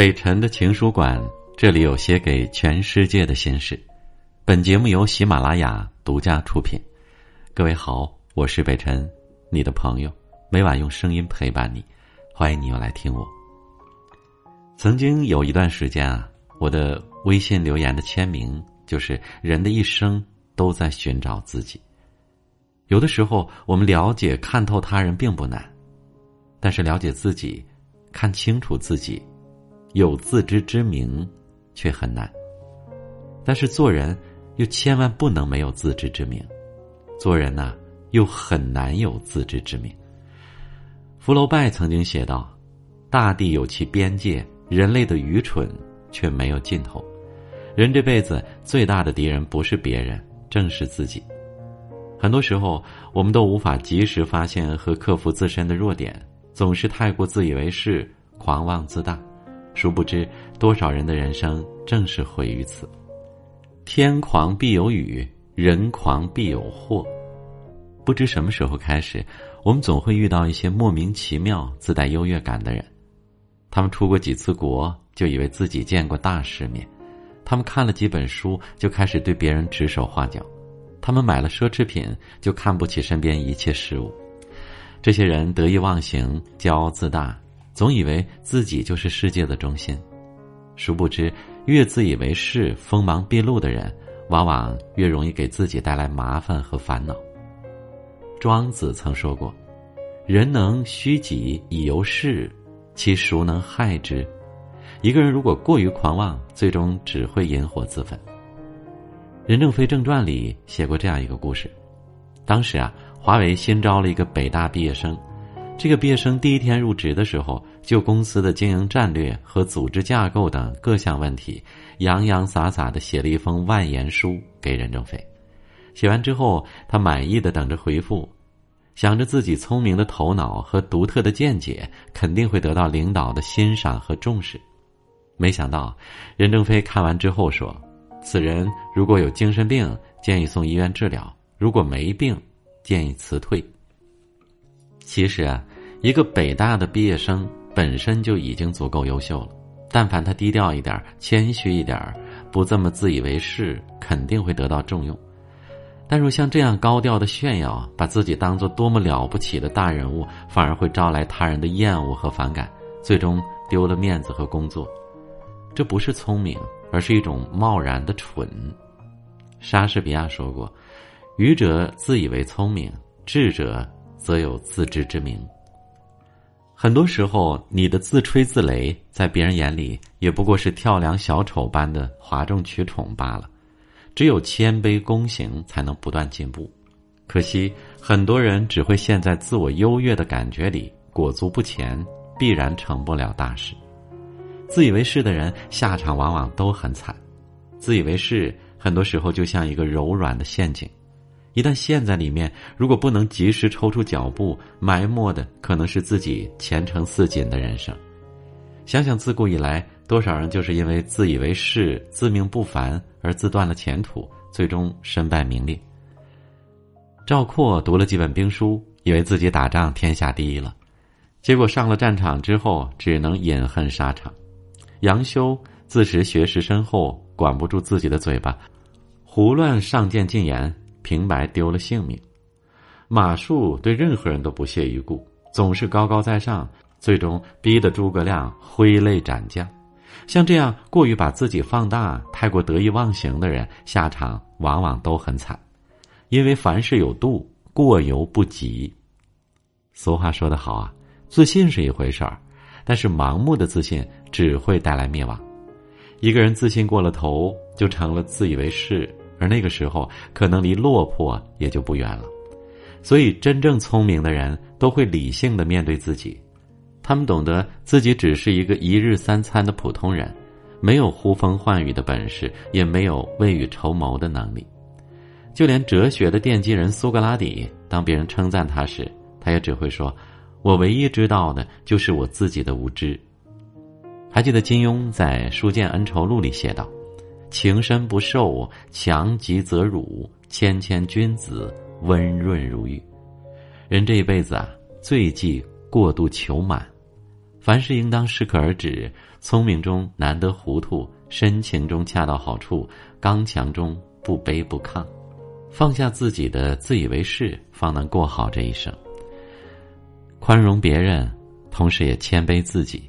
北辰的情书馆，这里有写给全世界的心事。本节目由喜马拉雅独家出品。各位好，我是北辰，你的朋友，每晚用声音陪伴你。欢迎你又来听我。曾经有一段时间啊，我的微信留言的签名就是“人的一生都在寻找自己”。有的时候，我们了解、看透他人并不难，但是了解自己、看清楚自己。有自知之明，却很难。但是做人又千万不能没有自知之明，做人呐又很难有自知之明。福楼拜曾经写道：“大地有其边界，人类的愚蠢却没有尽头。人这辈子最大的敌人不是别人，正是自己。很多时候，我们都无法及时发现和克服自身的弱点，总是太过自以为是，狂妄自大。”殊不知，多少人的人生正是毁于此。天狂必有雨，人狂必有祸。不知什么时候开始，我们总会遇到一些莫名其妙、自带优越感的人。他们出过几次国，就以为自己见过大世面；他们看了几本书，就开始对别人指手画脚；他们买了奢侈品，就看不起身边一切事物。这些人得意忘形，骄傲自大。总以为自己就是世界的中心，殊不知，越自以为是、锋芒毕露的人，往往越容易给自己带来麻烦和烦恼。庄子曾说过：“人能虚己以游世，其孰能害之？”一个人如果过于狂妄，最终只会引火自焚。任正非正传里写过这样一个故事：当时啊，华为新招了一个北大毕业生。这个毕业生第一天入职的时候，就公司的经营战略和组织架构等各项问题，洋洋洒洒的写了一封万言书给任正非。写完之后，他满意的等着回复，想着自己聪明的头脑和独特的见解肯定会得到领导的欣赏和重视。没想到，任正非看完之后说：“此人如果有精神病，建议送医院治疗；如果没病，建议辞退。”其实啊，一个北大的毕业生本身就已经足够优秀了。但凡他低调一点、谦虚一点、不这么自以为是，肯定会得到重用。但若像这样高调的炫耀，把自己当做多么了不起的大人物，反而会招来他人的厌恶和反感，最终丢了面子和工作。这不是聪明，而是一种贸然的蠢。莎士比亚说过：“愚者自以为聪明，智者。”则有自知之明。很多时候，你的自吹自擂，在别人眼里也不过是跳梁小丑般的哗众取宠罢了。只有谦卑躬行，才能不断进步。可惜，很多人只会陷在自我优越的感觉里，裹足不前，必然成不了大事。自以为是的人，下场往往都很惨。自以为是，很多时候就像一个柔软的陷阱。一旦陷在里面，如果不能及时抽出脚步，埋没的可能是自己前程似锦的人生。想想自古以来，多少人就是因为自以为是、自命不凡而自断了前途，最终身败名裂。赵括读了几本兵书，以为自己打仗天下第一了，结果上了战场之后，只能饮恨沙场。杨修自持学识深厚，管不住自己的嘴巴，胡乱上谏进言。平白丢了性命，马谡对任何人都不屑一顾，总是高高在上，最终逼得诸葛亮挥泪斩将。像这样过于把自己放大、太过得意忘形的人，下场往往都很惨。因为凡事有度，过犹不及。俗话说得好啊，自信是一回事儿，但是盲目的自信只会带来灭亡。一个人自信过了头，就成了自以为是。而那个时候，可能离落魄也就不远了。所以，真正聪明的人都会理性的面对自己，他们懂得自己只是一个一日三餐的普通人，没有呼风唤雨的本事，也没有未雨绸缪的能力。就连哲学的奠基人苏格拉底，当别人称赞他时，他也只会说：“我唯一知道的就是我自己的无知。”还记得金庸在《书剑恩仇录》里写道。情深不寿，强极则辱；谦谦君子，温润如玉。人这一辈子啊，最忌过度求满。凡事应当适可而止，聪明中难得糊涂，深情中恰到好处，刚强中不卑不亢，放下自己的自以为是，方能过好这一生。宽容别人，同时也谦卑自己。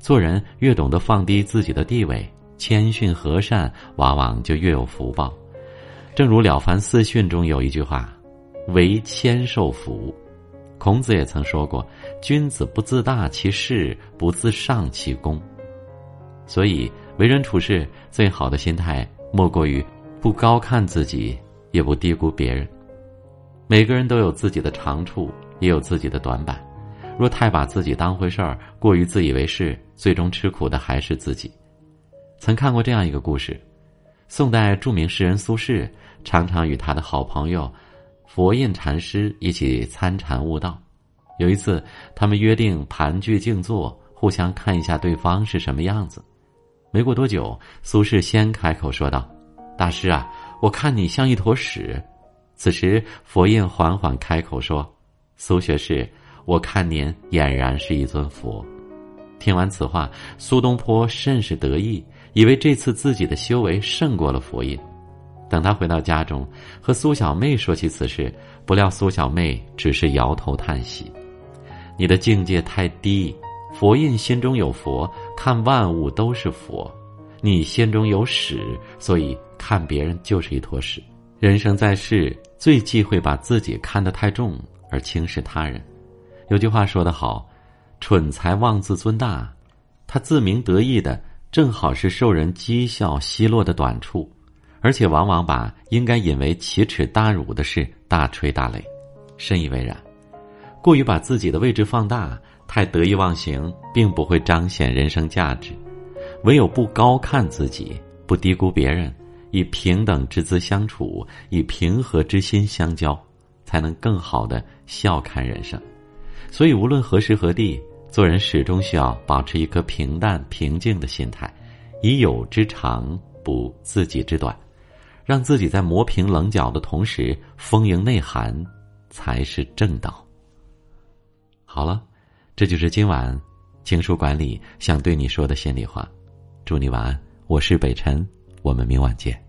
做人越懂得放低自己的地位，谦逊和善，往往就越有福报。正如《了凡四训》中有一句话：“唯谦受福。”孔子也曾说过：“君子不自大其事，不自尚其功。”所以，为人处事最好的心态，莫过于不高看自己，也不低估别人。每个人都有自己的长处，也有自己的短板。若太把自己当回事儿，过于自以为是，最终吃苦的还是自己。曾看过这样一个故事：宋代著名诗人苏轼，常常与他的好朋友佛印禅师一起参禅悟道。有一次，他们约定盘踞静坐，互相看一下对方是什么样子。没过多久，苏轼先开口说道：“大师啊，我看你像一坨屎。”此时，佛印缓缓开口说：“苏学士。”我看您俨然是一尊佛。听完此话，苏东坡甚是得意，以为这次自己的修为胜过了佛印。等他回到家中，和苏小妹说起此事，不料苏小妹只是摇头叹息：“你的境界太低。佛印心中有佛，看万物都是佛；你心中有屎，所以看别人就是一坨屎。人生在世，最忌讳把自己看得太重，而轻视他人。”有句话说得好：“蠢才妄自尊大。”他自鸣得意的，正好是受人讥笑奚落的短处，而且往往把应该引为奇耻大辱的事大吹大擂。深以为然。过于把自己的位置放大，太得意忘形，并不会彰显人生价值。唯有不高看自己，不低估别人，以平等之姿相处，以平和之心相交，才能更好的笑看人生。所以，无论何时何地，做人始终需要保持一颗平淡平静的心态，以友之长补自己之短，让自己在磨平棱角的同时丰盈内涵，才是正道。好了，这就是今晚情书管理想对你说的心里话。祝你晚安，我是北辰，我们明晚见。